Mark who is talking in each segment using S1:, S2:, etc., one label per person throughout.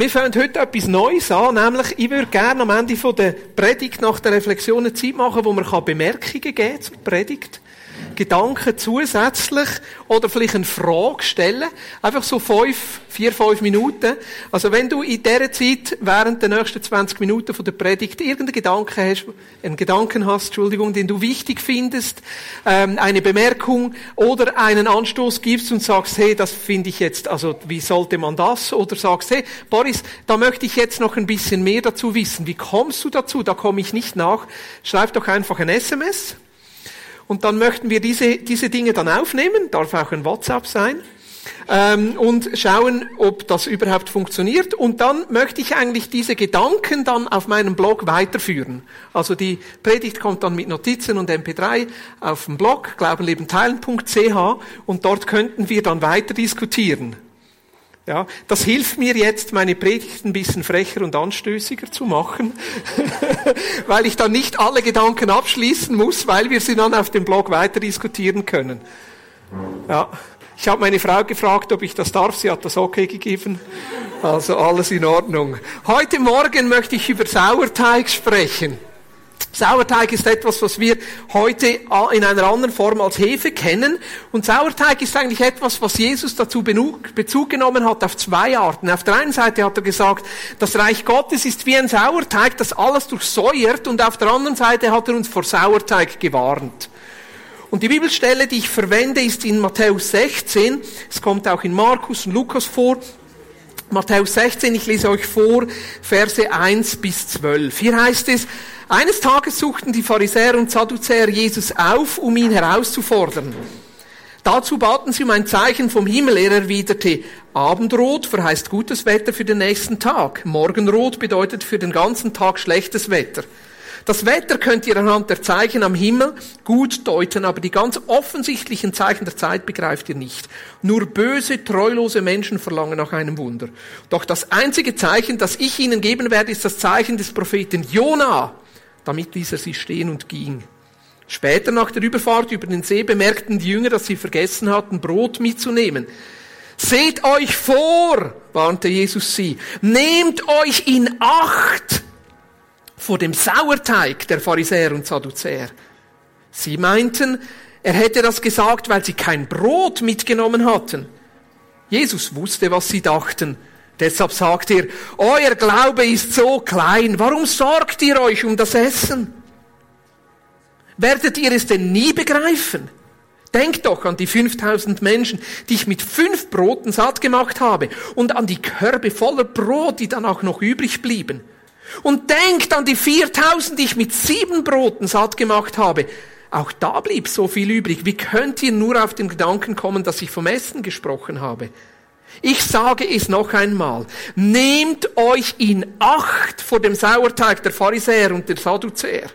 S1: Wir fangen heute etwas Neues an, nämlich ich würde gerne am Ende der Predigt nach der Reflexion eine Zeit machen, wo man Bemerkungen geben kann zur Predigt. Gedanken zusätzlich oder vielleicht eine Frage stellen. Einfach so fünf, vier, fünf Minuten. Also wenn du in dieser Zeit während der nächsten 20 Minuten von der Predigt irgendeinen Gedanken hast, einen Gedanken hast, Entschuldigung, den du wichtig findest, ähm, eine Bemerkung oder einen Anstoß gibst und sagst, hey, das finde ich jetzt, also wie sollte man das? Oder sagst, hey, Boris, da möchte ich jetzt noch ein bisschen mehr dazu wissen. Wie kommst du dazu? Da komme ich nicht nach. Schreib doch einfach ein SMS und dann möchten wir diese, diese Dinge dann aufnehmen, darf auch ein WhatsApp sein, ähm, und schauen, ob das überhaupt funktioniert. Und dann möchte ich eigentlich diese Gedanken dann auf meinem Blog weiterführen. Also die Predigt kommt dann mit Notizen und MP3 auf dem Blog glaubenlebenteilen.ch und dort könnten wir dann weiter diskutieren. Ja, das hilft mir jetzt, meine Predigt ein bisschen frecher und anstößiger zu machen, weil ich dann nicht alle Gedanken abschließen muss, weil wir sie dann auf dem Blog weiter diskutieren können. Ja, ich habe meine Frau gefragt, ob ich das darf. Sie hat das okay gegeben. Also alles in Ordnung. Heute Morgen möchte ich über Sauerteig sprechen. Sauerteig ist etwas, was wir heute in einer anderen Form als Hefe kennen. Und Sauerteig ist eigentlich etwas, was Jesus dazu Bezug genommen hat auf zwei Arten. Auf der einen Seite hat er gesagt, das Reich Gottes ist wie ein Sauerteig, das alles durchsäuert. Und auf der anderen Seite hat er uns vor Sauerteig gewarnt. Und die Bibelstelle, die ich verwende, ist in Matthäus 16. Es kommt auch in Markus und Lukas vor. Matthäus 16, ich lese euch vor, Verse 1 bis 12. Hier heißt es, eines Tages suchten die Pharisäer und Sadduzäer Jesus auf, um ihn herauszufordern. Dazu baten sie um ein Zeichen vom Himmel. Er erwiderte, Abendrot verheißt gutes Wetter für den nächsten Tag. Morgenrot bedeutet für den ganzen Tag schlechtes Wetter. Das Wetter könnt ihr anhand der Zeichen am Himmel gut deuten, aber die ganz offensichtlichen Zeichen der Zeit begreift ihr nicht. Nur böse, treulose Menschen verlangen nach einem Wunder. Doch das einzige Zeichen, das ich ihnen geben werde, ist das Zeichen des Propheten Jona damit ließ er sie stehen und ging. Später nach der Überfahrt über den See bemerkten die Jünger, dass sie vergessen hatten, Brot mitzunehmen. Seht euch vor, warnte Jesus sie, nehmt euch in Acht vor dem Sauerteig der Pharisäer und Sadduzäer. Sie meinten, er hätte das gesagt, weil sie kein Brot mitgenommen hatten. Jesus wusste, was sie dachten Deshalb sagt ihr, euer Glaube ist so klein, warum sorgt ihr euch um das Essen? Werdet ihr es denn nie begreifen? Denkt doch an die 5000 Menschen, die ich mit fünf Broten satt gemacht habe und an die Körbe voller Brot, die dann auch noch übrig blieben. Und denkt an die 4000, die ich mit sieben Broten satt gemacht habe. Auch da blieb so viel übrig. Wie könnt ihr nur auf den Gedanken kommen, dass ich vom Essen gesprochen habe? Ich sage es noch einmal. Nehmt euch in Acht vor dem Sauerteig der Pharisäer und der Sadduzäer.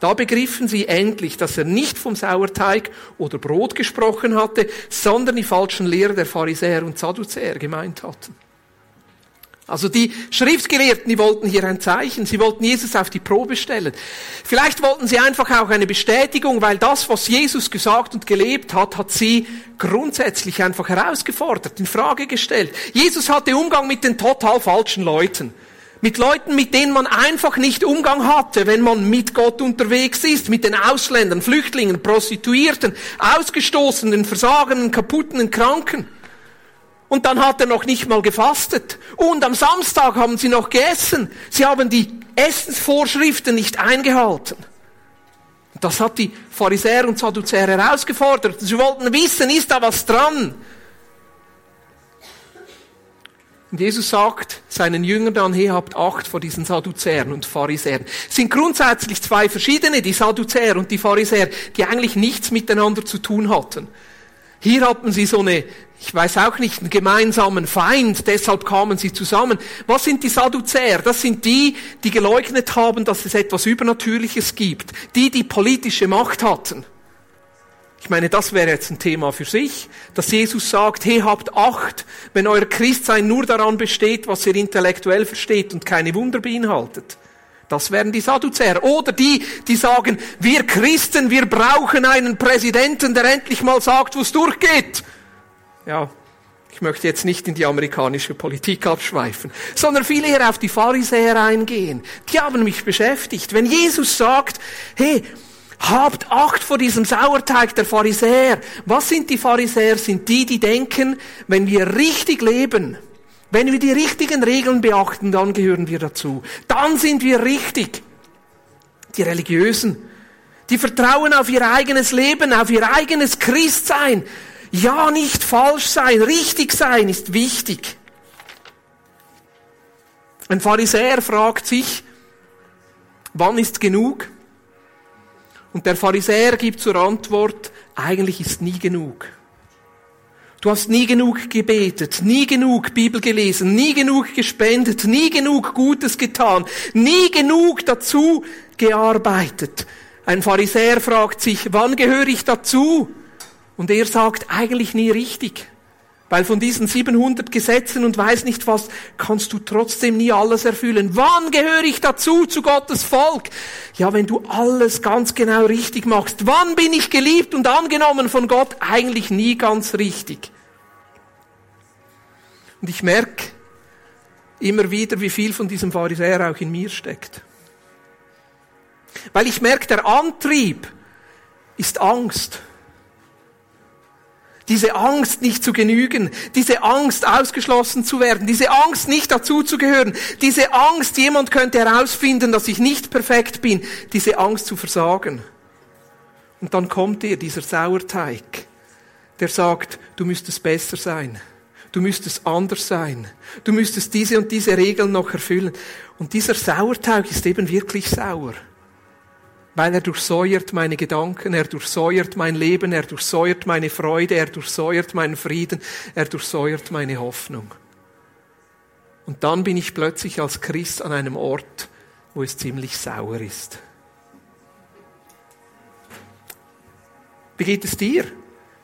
S1: Da begriffen sie endlich, dass er nicht vom Sauerteig oder Brot gesprochen hatte, sondern die falschen Lehrer der Pharisäer und Sadduzäer gemeint hatten. Also die Schriftgelehrten, die wollten hier ein Zeichen, sie wollten Jesus auf die Probe stellen. Vielleicht wollten sie einfach auch eine Bestätigung, weil das, was Jesus gesagt und gelebt hat, hat sie grundsätzlich einfach herausgefordert, in Frage gestellt. Jesus hatte Umgang mit den total falschen Leuten. Mit Leuten, mit denen man einfach nicht Umgang hatte, wenn man mit Gott unterwegs ist, mit den Ausländern, Flüchtlingen, Prostituierten, Ausgestoßenen, Versagenen, Kaputten, Kranken. Und dann hat er noch nicht mal gefastet. Und am Samstag haben sie noch gegessen. Sie haben die Essensvorschriften nicht eingehalten. Das hat die Pharisäer und Sadduzäer herausgefordert. Sie wollten wissen, ist da was dran? Und Jesus sagt seinen Jüngern dann, hey, habt Acht vor diesen Sadduzäern und Pharisäern. Es sind grundsätzlich zwei verschiedene, die Sadduzäer und die Pharisäer, die eigentlich nichts miteinander zu tun hatten. Hier hatten sie so eine ich weiß auch nicht, einen gemeinsamen Feind, deshalb kamen sie zusammen. Was sind die Sadduzäer? Das sind die, die geleugnet haben, dass es etwas Übernatürliches gibt. Die, die politische Macht hatten. Ich meine, das wäre jetzt ein Thema für sich, dass Jesus sagt, hey, habt Acht, wenn euer Christsein nur daran besteht, was ihr intellektuell versteht und keine Wunder beinhaltet. Das wären die Sadduzäer. Oder die, die sagen, wir Christen, wir brauchen einen Präsidenten, der endlich mal sagt, wo es durchgeht. Ja, Ich möchte jetzt nicht in die amerikanische Politik abschweifen, sondern viel eher auf die Pharisäer eingehen. Die haben mich beschäftigt. Wenn Jesus sagt, hey, habt Acht vor diesem Sauerteig der Pharisäer. Was sind die Pharisäer? Sind die, die denken, wenn wir richtig leben, wenn wir die richtigen Regeln beachten, dann gehören wir dazu. Dann sind wir richtig. Die Religiösen, die vertrauen auf ihr eigenes Leben, auf ihr eigenes Christsein. Ja, nicht falsch sein, richtig sein ist wichtig. Ein Pharisäer fragt sich, wann ist genug? Und der Pharisäer gibt zur Antwort, eigentlich ist nie genug. Du hast nie genug gebetet, nie genug Bibel gelesen, nie genug gespendet, nie genug Gutes getan, nie genug dazu gearbeitet. Ein Pharisäer fragt sich, wann gehöre ich dazu? Und er sagt, eigentlich nie richtig. Weil von diesen 700 Gesetzen und weiß nicht was, kannst du trotzdem nie alles erfüllen. Wann gehöre ich dazu, zu Gottes Volk? Ja, wenn du alles ganz genau richtig machst. Wann bin ich geliebt und angenommen von Gott? Eigentlich nie ganz richtig. Und ich merke immer wieder, wie viel von diesem Pharisäer auch in mir steckt. Weil ich merke, der Antrieb ist Angst. Diese Angst, nicht zu genügen, diese Angst, ausgeschlossen zu werden, diese Angst, nicht dazu zu gehören, diese Angst, jemand könnte herausfinden, dass ich nicht perfekt bin, diese Angst zu versagen. Und dann kommt dir dieser Sauerteig, der sagt, du müsstest besser sein, du müsstest anders sein, du müsstest diese und diese Regeln noch erfüllen. Und dieser Sauerteig ist eben wirklich sauer weil er durchsäuert meine Gedanken, er durchsäuert mein Leben, er durchsäuert meine Freude, er durchsäuert meinen Frieden, er durchsäuert meine Hoffnung. Und dann bin ich plötzlich als Christ an einem Ort, wo es ziemlich sauer ist. Wie geht es dir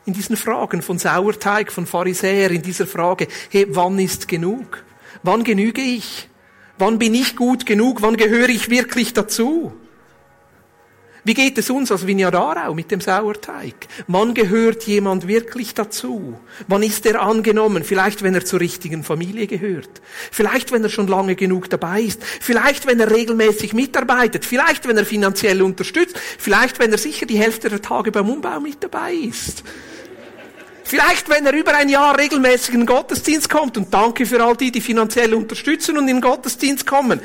S1: in diesen Fragen von Sauerteig, von Pharisäer, in dieser Frage, hey, wann ist genug? Wann genüge ich? Wann bin ich gut genug? Wann gehöre ich wirklich dazu? Wie geht es uns als Vineyard Aarau mit dem Sauerteig? Wann gehört jemand wirklich dazu? Wann ist er angenommen? Vielleicht, wenn er zur richtigen Familie gehört. Vielleicht, wenn er schon lange genug dabei ist. Vielleicht, wenn er regelmäßig mitarbeitet. Vielleicht, wenn er finanziell unterstützt. Vielleicht, wenn er sicher die Hälfte der Tage beim Umbau mit dabei ist. Vielleicht, wenn er über ein Jahr regelmäßig in den Gottesdienst kommt. Und danke für all die, die finanziell unterstützen und in den Gottesdienst kommen.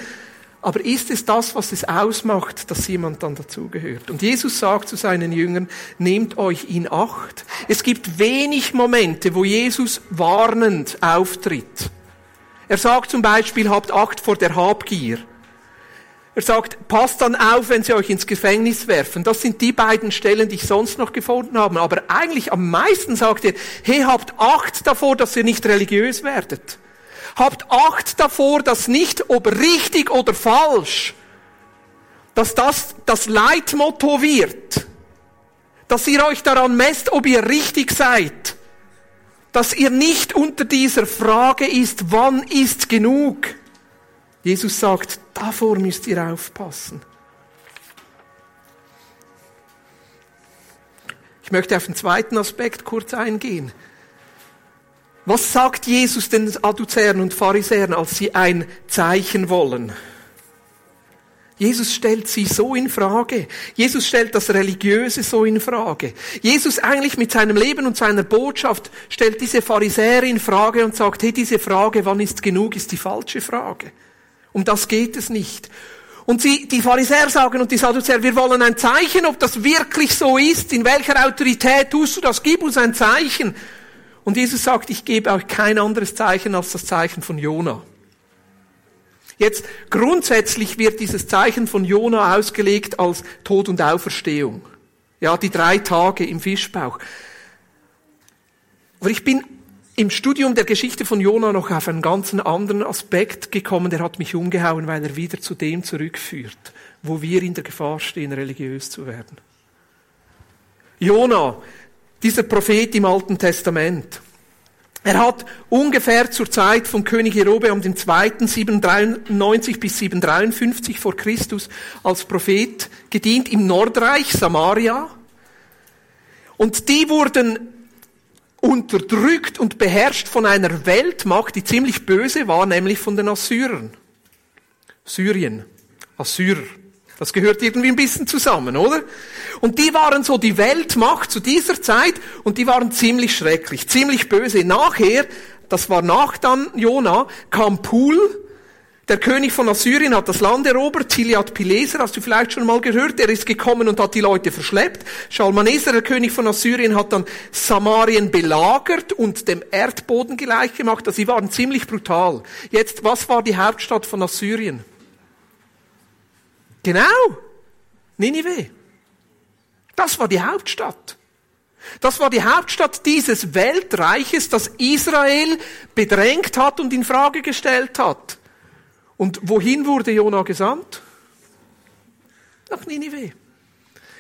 S1: Aber ist es das, was es ausmacht, dass jemand dann dazugehört? Und Jesus sagt zu seinen Jüngern, nehmt euch in Acht. Es gibt wenig Momente, wo Jesus warnend auftritt. Er sagt zum Beispiel, habt Acht vor der Habgier. Er sagt, passt dann auf, wenn sie euch ins Gefängnis werfen. Das sind die beiden Stellen, die ich sonst noch gefunden habe. Aber eigentlich am meisten sagt er, hey, habt Acht davor, dass ihr nicht religiös werdet. Habt Acht davor, dass nicht, ob richtig oder falsch, dass das das Leitmotto wird. Dass ihr euch daran messt, ob ihr richtig seid. Dass ihr nicht unter dieser Frage ist, wann ist genug. Jesus sagt, davor müsst ihr aufpassen. Ich möchte auf den zweiten Aspekt kurz eingehen. Was sagt Jesus den Adduzäern und Pharisäern, als sie ein Zeichen wollen? Jesus stellt sie so in Frage. Jesus stellt das Religiöse so in Frage. Jesus eigentlich mit seinem Leben und seiner Botschaft stellt diese Pharisäer in Frage und sagt, hey, diese Frage, wann ist genug, ist die falsche Frage. Um das geht es nicht. Und sie, die Pharisäer sagen und die Sadduzäer, wir wollen ein Zeichen, ob das wirklich so ist, in welcher Autorität tust du das, gib uns ein Zeichen. Und Jesus sagt, ich gebe euch kein anderes Zeichen als das Zeichen von Jona. Jetzt grundsätzlich wird dieses Zeichen von Jona ausgelegt als Tod und Auferstehung. Ja, die drei Tage im Fischbauch. Aber ich bin im Studium der Geschichte von Jona noch auf einen ganz anderen Aspekt gekommen, der hat mich umgehauen, weil er wieder zu dem zurückführt, wo wir in der Gefahr stehen, religiös zu werden. Jona, dieser Prophet im Alten Testament. Er hat ungefähr zur Zeit von König Jerobeam II. 793 bis 753 vor Christus als Prophet gedient im Nordreich Samaria. Und die wurden unterdrückt und beherrscht von einer Weltmacht, die ziemlich böse war, nämlich von den Assyrern. Syrien, Assyrer. Das gehört irgendwie ein bisschen zusammen, oder? Und die waren so die Weltmacht zu dieser Zeit und die waren ziemlich schrecklich, ziemlich böse. Nachher, das war nach dann Jona, kam Pul, der König von Assyrien hat das Land erobert, Tiliad Pileser, hast du vielleicht schon mal gehört, er ist gekommen und hat die Leute verschleppt. Schalmaneser, der König von Assyrien, hat dann Samarien belagert und dem Erdboden gleich gemacht. Also sie waren ziemlich brutal. Jetzt, was war die Hauptstadt von Assyrien? Genau, Ninive. Das war die Hauptstadt. Das war die Hauptstadt dieses Weltreiches, das Israel bedrängt hat und in Frage gestellt hat. Und wohin wurde Jona gesandt? Nach Ninive.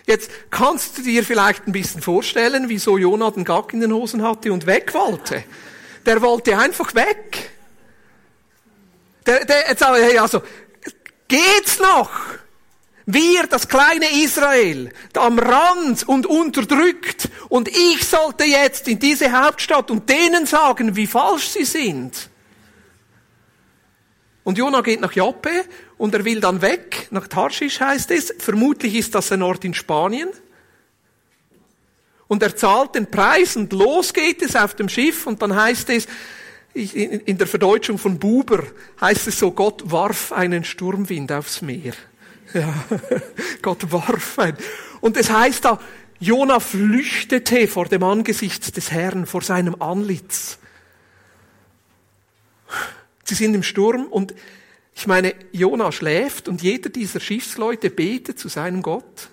S1: Jetzt kannst du dir vielleicht ein bisschen vorstellen, wieso Jona den Gack in den Hosen hatte und weg wollte. Der wollte einfach weg. Der, der, jetzt hey, also, geht's noch? Wir, das kleine Israel, am Rand und unterdrückt. Und ich sollte jetzt in diese Hauptstadt und denen sagen, wie falsch sie sind. Und Jona geht nach Joppe und er will dann weg, nach Tarschisch heißt es. Vermutlich ist das ein Ort in Spanien. Und er zahlt den Preis und los geht es auf dem Schiff und dann heißt es, in der Verdeutschung von Buber heißt es so, Gott warf einen Sturmwind aufs Meer. Ja, Gott warf ein. Und es heißt da, Jona flüchtete vor dem Angesicht des Herrn, vor seinem Anlitz. Sie sind im Sturm und ich meine, Jona schläft und jeder dieser Schiffsleute betet zu seinem Gott.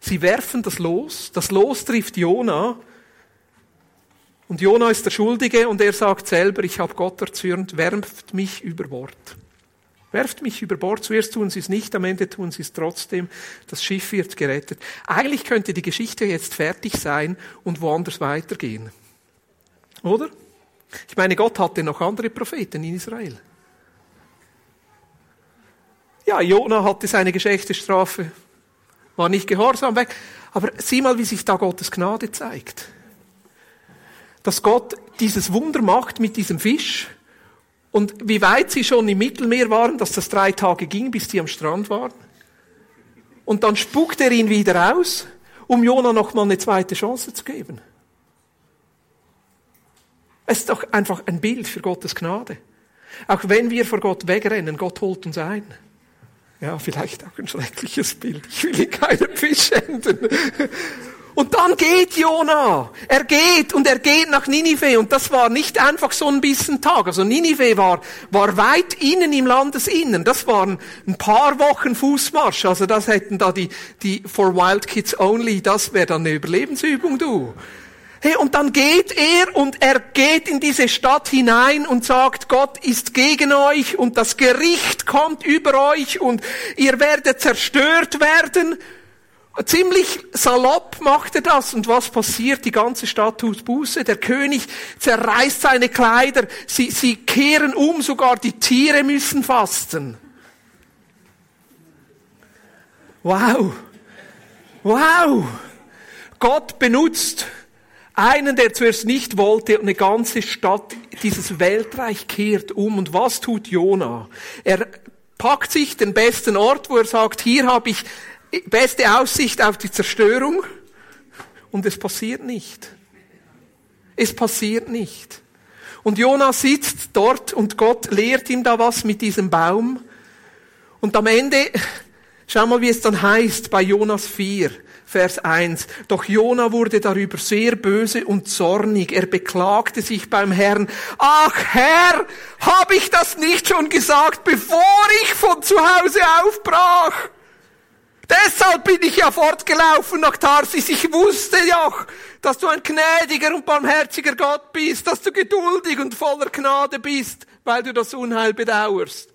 S1: Sie werfen das Los, das Los trifft Jona und Jona ist der Schuldige und er sagt selber, ich habe Gott erzürnt, werft mich über Bord. Werft mich über Bord. Zuerst tun sie es nicht, am Ende tun sie es trotzdem. Das Schiff wird gerettet. Eigentlich könnte die Geschichte jetzt fertig sein und woanders weitergehen. Oder? Ich meine, Gott hatte noch andere Propheten in Israel. Ja, Jona hatte seine geschechte Strafe, war nicht gehorsam weg. Aber sieh mal, wie sich da Gottes Gnade zeigt. Dass Gott dieses Wunder macht mit diesem Fisch und wie weit sie schon im Mittelmeer waren, dass das drei Tage ging, bis sie am Strand waren. Und dann spuckt er ihn wieder aus, um Jona noch mal eine zweite Chance zu geben. Es ist doch einfach ein Bild für Gottes Gnade. Auch wenn wir vor Gott wegrennen, Gott holt uns ein. Ja, vielleicht auch ein schreckliches Bild. Ich will in keinem Fisch enden. Und dann geht Jona. Er geht und er geht nach Ninive. Und das war nicht einfach so ein bisschen Tag. Also Ninive war, war weit innen im Landesinnen. Das waren ein paar Wochen Fußmarsch. Also das hätten da die, die For Wild Kids Only, das wäre dann eine Überlebensübung, du. Hey, und dann geht er und er geht in diese Stadt hinein und sagt, Gott ist gegen euch und das Gericht kommt über euch und ihr werdet zerstört werden. Ziemlich salopp macht er das. Und was passiert? Die ganze Stadt tut Buße. Der König zerreißt seine Kleider. Sie, sie kehren um. Sogar die Tiere müssen fasten. Wow. Wow. Gott benutzt einen, der zuerst nicht wollte, eine ganze Stadt, dieses Weltreich kehrt um. Und was tut Jona? Er packt sich den besten Ort, wo er sagt, hier habe ich beste Aussicht auf die Zerstörung. Und es passiert nicht. Es passiert nicht. Und Jona sitzt dort und Gott lehrt ihm da was mit diesem Baum. Und am Ende, schau mal, wie es dann heißt bei Jonas 4. Vers 1. Doch Jona wurde darüber sehr böse und zornig. Er beklagte sich beim Herrn. Ach Herr, habe ich das nicht schon gesagt, bevor ich von zu Hause aufbrach? Deshalb bin ich ja fortgelaufen nach Tarsis. Ich wusste ja, dass du ein gnädiger und barmherziger Gott bist, dass du geduldig und voller Gnade bist, weil du das Unheil bedauerst.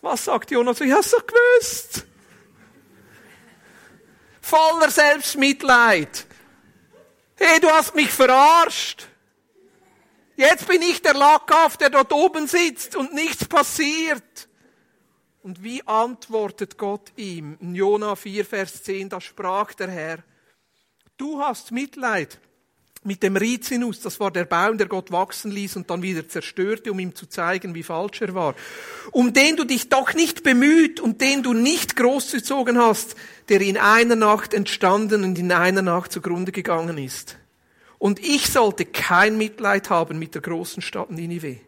S1: Was sagt Jonas? Ich hab's doch gewusst voller Selbstmitleid. Hey, du hast mich verarscht. Jetzt bin ich der Lackauf, der dort oben sitzt und nichts passiert. Und wie antwortet Gott ihm? In Jona 4, Vers 10, da sprach der Herr, du hast Mitleid mit dem Rizinus, das war der Baum, der Gott wachsen ließ und dann wieder zerstörte, um ihm zu zeigen, wie falsch er war, um den du dich doch nicht bemüht und den du nicht großgezogen hast, der in einer Nacht entstanden und in einer Nacht zugrunde gegangen ist. Und ich sollte kein Mitleid haben mit der großen Stadt Ninive,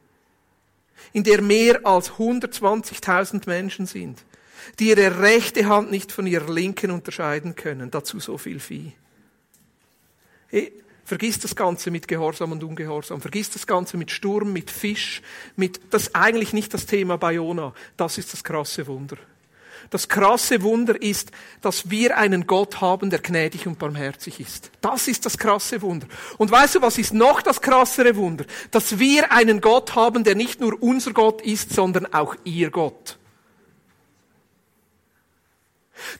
S1: in der mehr als 120.000 Menschen sind, die ihre rechte Hand nicht von ihrer linken unterscheiden können, dazu so viel Vieh. Hey, Vergiss das Ganze mit Gehorsam und Ungehorsam. Vergiss das Ganze mit Sturm, mit Fisch, mit, das ist eigentlich nicht das Thema bei Jona. Das ist das krasse Wunder. Das krasse Wunder ist, dass wir einen Gott haben, der gnädig und barmherzig ist. Das ist das krasse Wunder. Und weißt du, was ist noch das krassere Wunder? Dass wir einen Gott haben, der nicht nur unser Gott ist, sondern auch ihr Gott.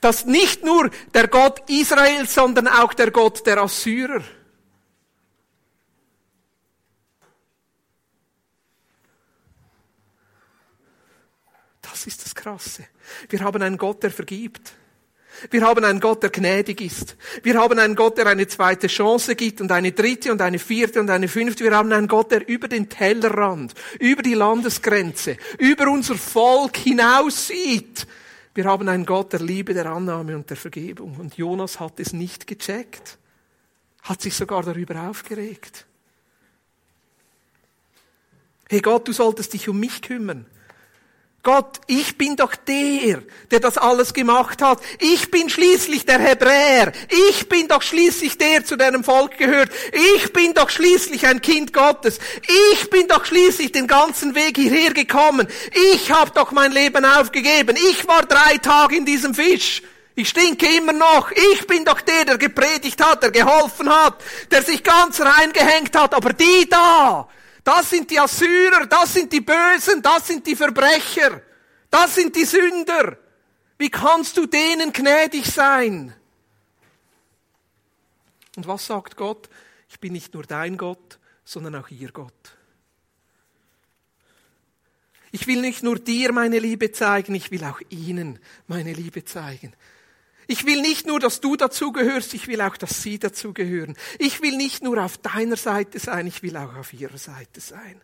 S1: Dass nicht nur der Gott Israels, sondern auch der Gott der Assyrer. Krasse. Wir haben einen Gott, der vergibt. Wir haben einen Gott, der gnädig ist. Wir haben einen Gott, der eine zweite Chance gibt und eine dritte und eine vierte und eine fünfte. Wir haben einen Gott, der über den Tellerrand, über die Landesgrenze, über unser Volk hinaussieht. Wir haben einen Gott der Liebe, der Annahme und der Vergebung. Und Jonas hat es nicht gecheckt, hat sich sogar darüber aufgeregt. Hey Gott, du solltest dich um mich kümmern. Gott, ich bin doch der, der das alles gemacht hat. Ich bin schließlich der Hebräer. Ich bin doch schließlich der, zu deinem Volk gehört. Ich bin doch schließlich ein Kind Gottes. Ich bin doch schließlich den ganzen Weg hierher gekommen. Ich habe doch mein Leben aufgegeben. Ich war drei Tage in diesem Fisch. Ich stinke immer noch. Ich bin doch der, der gepredigt hat, der geholfen hat, der sich ganz reingehängt hat. Aber die da, das sind die Assyrer, das sind die Bösen, das sind die Verbrecher, das sind die Sünder. Wie kannst du denen gnädig sein? Und was sagt Gott? Ich bin nicht nur dein Gott, sondern auch ihr Gott. Ich will nicht nur dir meine Liebe zeigen, ich will auch ihnen meine Liebe zeigen. Ich will nicht nur, dass du dazugehörst, ich will auch, dass sie dazugehören. Ich will nicht nur auf deiner Seite sein, ich will auch auf ihrer Seite sein.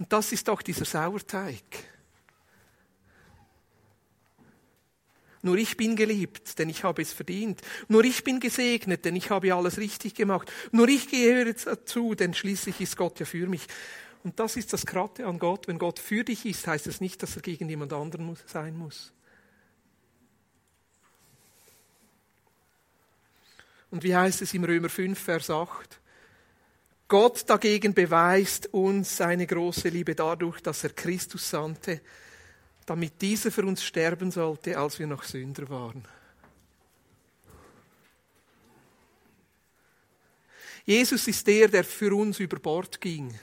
S1: Und das ist auch dieser Sauerteig. Nur ich bin geliebt, denn ich habe es verdient. Nur ich bin gesegnet, denn ich habe alles richtig gemacht. Nur ich gehöre dazu, denn schließlich ist Gott ja für mich. Und das ist das Kratte an Gott. Wenn Gott für dich ist, heißt es das nicht, dass er gegen jemand anderen sein muss. Und wie heißt es im Römer 5, Vers 8? Gott dagegen beweist uns seine große Liebe dadurch, dass er Christus sandte, damit dieser für uns sterben sollte, als wir noch Sünder waren. Jesus ist der, der für uns über Bord ging.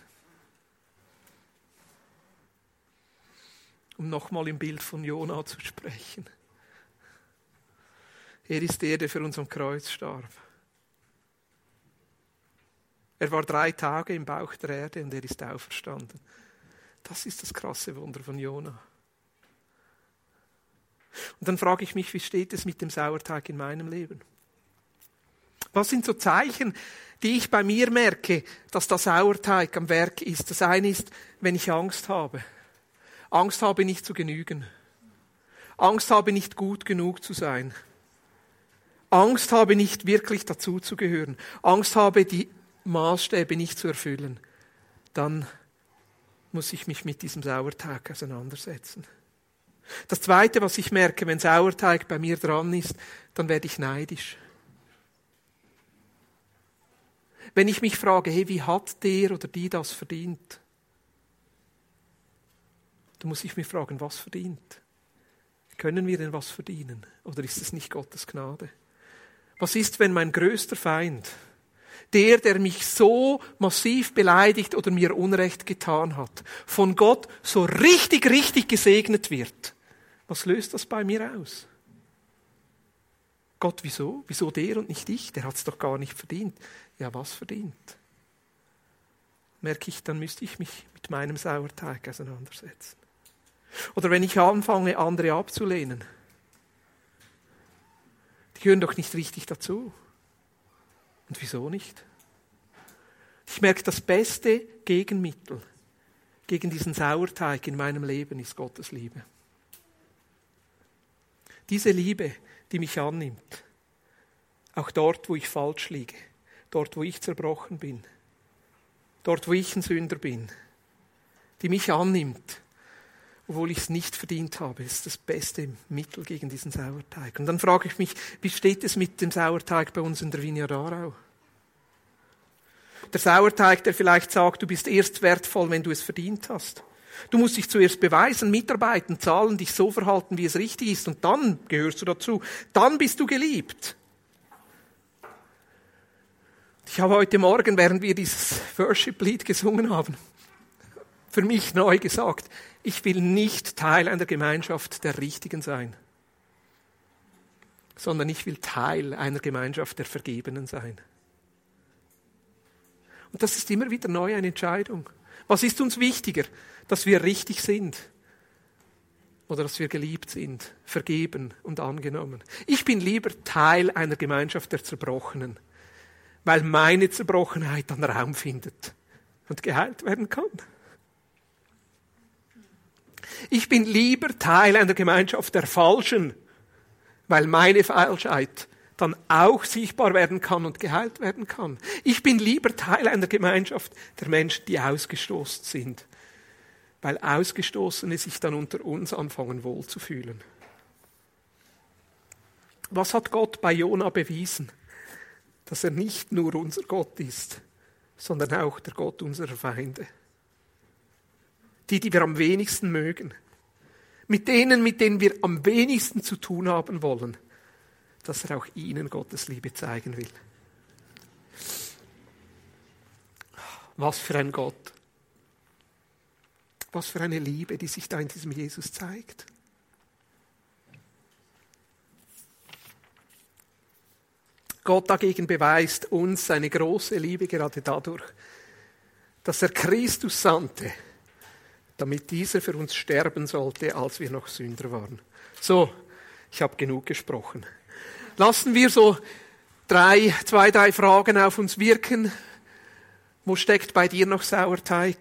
S1: Um nochmal im Bild von Jona zu sprechen. Er ist der, der für uns am Kreuz starb. Er war drei Tage im Bauch der Erde und er ist auferstanden. Das ist das krasse Wunder von Jona. Und dann frage ich mich, wie steht es mit dem Sauerteig in meinem Leben? Was sind so Zeichen, die ich bei mir merke, dass der Sauerteig am Werk ist? Das eine ist, wenn ich Angst habe. Angst habe, nicht zu genügen. Angst habe, nicht gut genug zu sein. Angst habe, nicht wirklich dazuzugehören, Angst habe, die Maßstäbe nicht zu erfüllen, dann muss ich mich mit diesem Sauerteig auseinandersetzen. Das Zweite, was ich merke, wenn Sauerteig bei mir dran ist, dann werde ich neidisch. Wenn ich mich frage, hey, wie hat der oder die das verdient? Dann muss ich mich fragen, was verdient? Können wir denn was verdienen? Oder ist es nicht Gottes Gnade? Was ist, wenn mein größter Feind, der, der mich so massiv beleidigt oder mir Unrecht getan hat, von Gott so richtig, richtig gesegnet wird? Was löst das bei mir aus? Gott, wieso? Wieso der und nicht ich? Der hat es doch gar nicht verdient. Ja, was verdient? Merke ich, dann müsste ich mich mit meinem Sauerteig auseinandersetzen. Oder wenn ich anfange, andere abzulehnen, die gehören doch nicht richtig dazu. Und wieso nicht? Ich merke, das beste Gegenmittel gegen diesen Sauerteig in meinem Leben ist Gottes Liebe. Diese Liebe, die mich annimmt, auch dort, wo ich falsch liege, dort, wo ich zerbrochen bin, dort, wo ich ein Sünder bin, die mich annimmt, obwohl ich es nicht verdient habe, ist das beste Mittel gegen diesen Sauerteig. Und dann frage ich mich, wie steht es mit dem Sauerteig bei uns in der Vinia Aarau? Der Sauerteig, der vielleicht sagt, du bist erst wertvoll, wenn du es verdient hast. Du musst dich zuerst beweisen, mitarbeiten, zahlen, dich so verhalten, wie es richtig ist, und dann gehörst du dazu. Dann bist du geliebt. Ich habe heute Morgen, während wir dieses Worship-Lied gesungen haben, für mich neu gesagt, ich will nicht Teil einer Gemeinschaft der Richtigen sein, sondern ich will Teil einer Gemeinschaft der Vergebenen sein. Und das ist immer wieder neu eine Entscheidung. Was ist uns wichtiger? Dass wir richtig sind oder dass wir geliebt sind, vergeben und angenommen. Ich bin lieber Teil einer Gemeinschaft der Zerbrochenen, weil meine Zerbrochenheit dann Raum findet und geheilt werden kann. Ich bin lieber Teil einer Gemeinschaft der Falschen, weil meine Falschheit dann auch sichtbar werden kann und geheilt werden kann. Ich bin lieber Teil einer Gemeinschaft der Menschen, die ausgestoßen sind, weil Ausgestoßene sich dann unter uns anfangen wohlzufühlen. Was hat Gott bei Jona bewiesen? Dass er nicht nur unser Gott ist, sondern auch der Gott unserer Feinde. Die, die wir am wenigsten mögen. Mit denen, mit denen wir am wenigsten zu tun haben wollen dass er auch ihnen Gottes Liebe zeigen will. Was für ein Gott. Was für eine Liebe, die sich da in diesem Jesus zeigt. Gott dagegen beweist uns seine große Liebe gerade dadurch, dass er Christus sandte, damit dieser für uns sterben sollte, als wir noch Sünder waren. So, ich habe genug gesprochen. Lassen wir so drei, zwei, drei Fragen auf uns wirken. Wo steckt bei dir noch Sauerteig?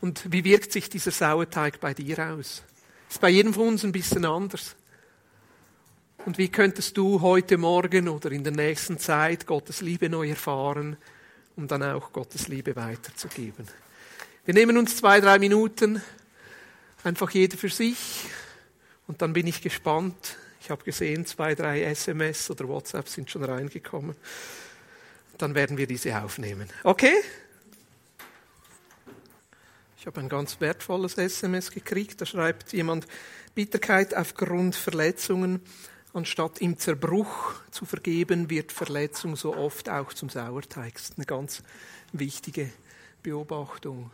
S1: Und wie wirkt sich dieser Sauerteig bei dir aus? Ist bei jedem von uns ein bisschen anders. Und wie könntest du heute Morgen oder in der nächsten Zeit Gottes Liebe neu erfahren, um dann auch Gottes Liebe weiterzugeben? Wir nehmen uns zwei, drei Minuten, einfach jeder für sich, und dann bin ich gespannt. Ich habe gesehen, zwei, drei SMS oder WhatsApp sind schon reingekommen. Dann werden wir diese aufnehmen. Okay? Ich habe ein ganz wertvolles SMS gekriegt. Da schreibt jemand, Bitterkeit aufgrund Verletzungen. Anstatt im Zerbruch zu vergeben, wird Verletzung so oft auch zum Sauerteig. Das ist eine ganz wichtige Beobachtung.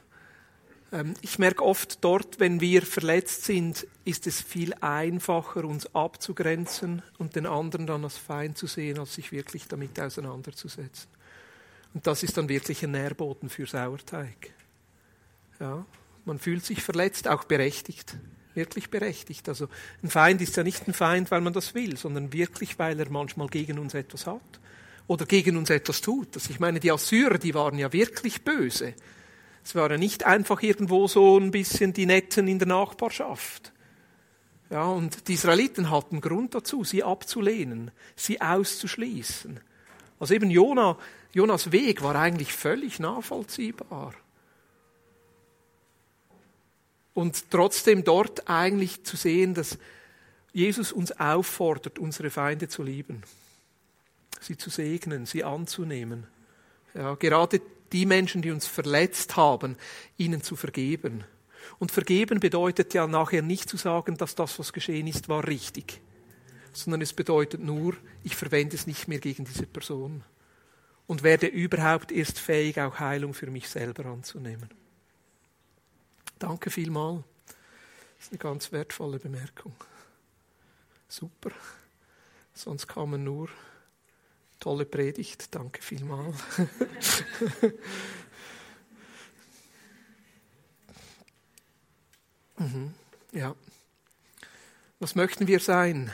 S1: Ähm, ich merke oft dort, wenn wir verletzt sind, ist es viel einfacher, uns abzugrenzen und den anderen dann als Feind zu sehen, als sich wirklich damit auseinanderzusetzen. Und das ist dann wirklich ein Nährboden für Sauerteig. Ja, man fühlt sich verletzt, auch berechtigt. Wirklich berechtigt. Also ein Feind ist ja nicht ein Feind, weil man das will, sondern wirklich, weil er manchmal gegen uns etwas hat oder gegen uns etwas tut. Also ich meine, die Assyrer, die waren ja wirklich böse. Es waren nicht einfach irgendwo so ein bisschen die Netten in der Nachbarschaft. Ja, und die Israeliten hatten Grund dazu, sie abzulehnen, sie auszuschließen. Also eben Jona, Jonas Weg war eigentlich völlig nachvollziehbar. Und trotzdem dort eigentlich zu sehen, dass Jesus uns auffordert, unsere Feinde zu lieben, sie zu segnen, sie anzunehmen. Ja, gerade die Menschen, die uns verletzt haben, ihnen zu vergeben. Und vergeben bedeutet ja nachher nicht zu sagen, dass das, was geschehen ist, war richtig, sondern es bedeutet nur, ich verwende es nicht mehr gegen diese Person und werde überhaupt erst fähig, auch Heilung für mich selber anzunehmen. Danke vielmal. Das ist eine ganz wertvolle Bemerkung. Super. Sonst kamen nur Tolle Predigt, danke vielmal. mhm, ja. Was möchten wir sein?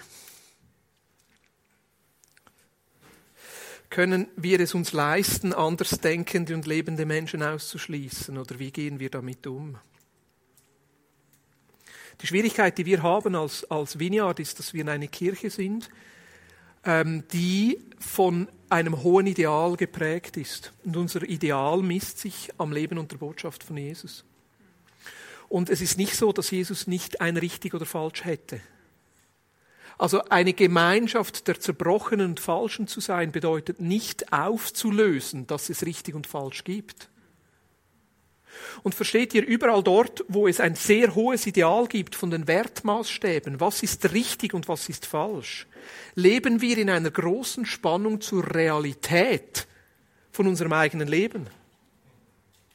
S1: Können wir es uns leisten, andersdenkende und lebende Menschen auszuschließen? Oder wie gehen wir damit um? Die Schwierigkeit, die wir haben als, als Vineyard, ist, dass wir in eine Kirche sind, die von einem hohen Ideal geprägt ist. Und unser Ideal misst sich am Leben und der Botschaft von Jesus. Und es ist nicht so, dass Jesus nicht ein richtig oder falsch hätte. Also eine Gemeinschaft der Zerbrochenen und Falschen zu sein, bedeutet nicht aufzulösen, dass es richtig und falsch gibt. Und versteht ihr, überall dort, wo es ein sehr hohes Ideal gibt von den Wertmaßstäben, was ist richtig und was ist falsch, leben wir in einer großen Spannung zur Realität von unserem eigenen Leben.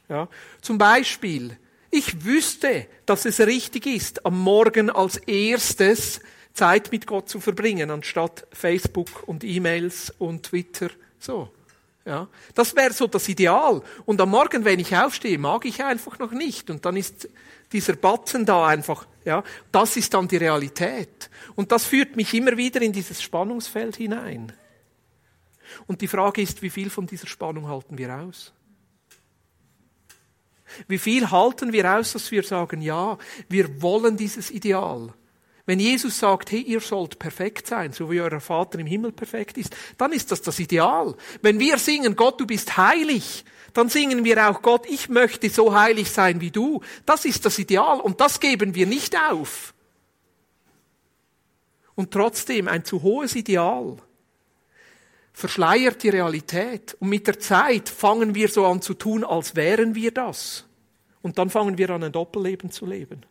S1: Ja, zum Beispiel, ich wüsste, dass es richtig ist, am Morgen als erstes Zeit mit Gott zu verbringen, anstatt Facebook und E-Mails und Twitter. So. Ja, das wäre so das Ideal. Und am Morgen, wenn ich aufstehe, mag ich einfach noch nicht. Und dann ist dieser Button da einfach, ja, das ist dann die Realität. Und das führt mich immer wieder in dieses Spannungsfeld hinein. Und die Frage ist, wie viel von dieser Spannung halten wir aus? Wie viel halten wir aus, dass wir sagen, ja, wir wollen dieses Ideal. Wenn Jesus sagt, hey, ihr sollt perfekt sein, so wie euer Vater im Himmel perfekt ist, dann ist das das Ideal. Wenn wir singen, Gott, du bist heilig, dann singen wir auch, Gott, ich möchte so heilig sein wie du. Das ist das Ideal und das geben wir nicht auf. Und trotzdem ein zu hohes Ideal verschleiert die Realität. Und mit der Zeit fangen wir so an zu tun, als wären wir das. Und dann fangen wir an, ein Doppelleben zu leben.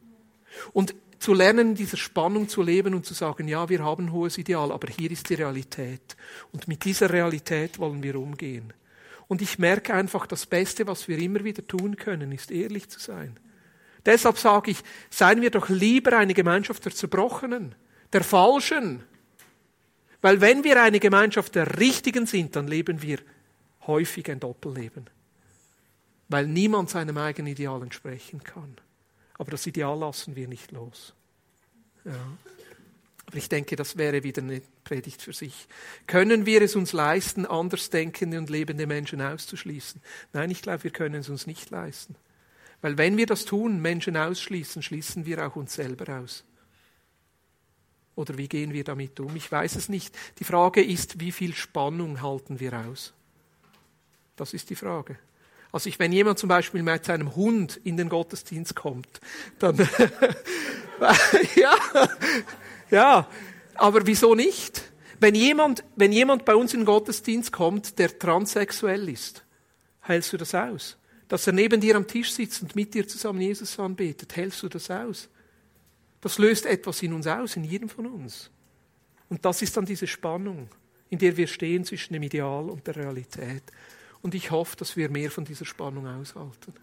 S1: Und zu lernen, in dieser Spannung zu leben und zu sagen, ja, wir haben ein hohes Ideal, aber hier ist die Realität. Und mit dieser Realität wollen wir umgehen. Und ich merke einfach, das Beste, was wir immer wieder tun können, ist ehrlich zu sein. Deshalb sage ich, seien wir doch lieber eine Gemeinschaft der Zerbrochenen, der Falschen. Weil wenn wir eine Gemeinschaft der Richtigen sind, dann leben wir häufig ein Doppelleben. Weil niemand seinem eigenen Ideal entsprechen kann. Aber das Ideal lassen wir nicht los. Ja. Aber ich denke, das wäre wieder eine Predigt für sich. Können wir es uns leisten, andersdenkende und lebende Menschen auszuschließen? Nein, ich glaube, wir können es uns nicht leisten. Weil wenn wir das tun, Menschen ausschließen, schließen wir auch uns selber aus. Oder wie gehen wir damit um? Ich weiß es nicht. Die Frage ist, wie viel Spannung halten wir aus? Das ist die Frage. Also ich, wenn jemand zum Beispiel mit seinem Hund in den Gottesdienst kommt, dann ja, ja, aber wieso nicht? Wenn jemand, wenn jemand bei uns in den Gottesdienst kommt, der transsexuell ist, hältst du das aus? Dass er neben dir am Tisch sitzt und mit dir zusammen Jesus anbetet, hältst du das aus? Das löst etwas in uns aus, in jedem von uns. Und das ist dann diese Spannung, in der wir stehen zwischen dem Ideal und der Realität. Und ich hoffe, dass wir mehr von dieser Spannung aushalten.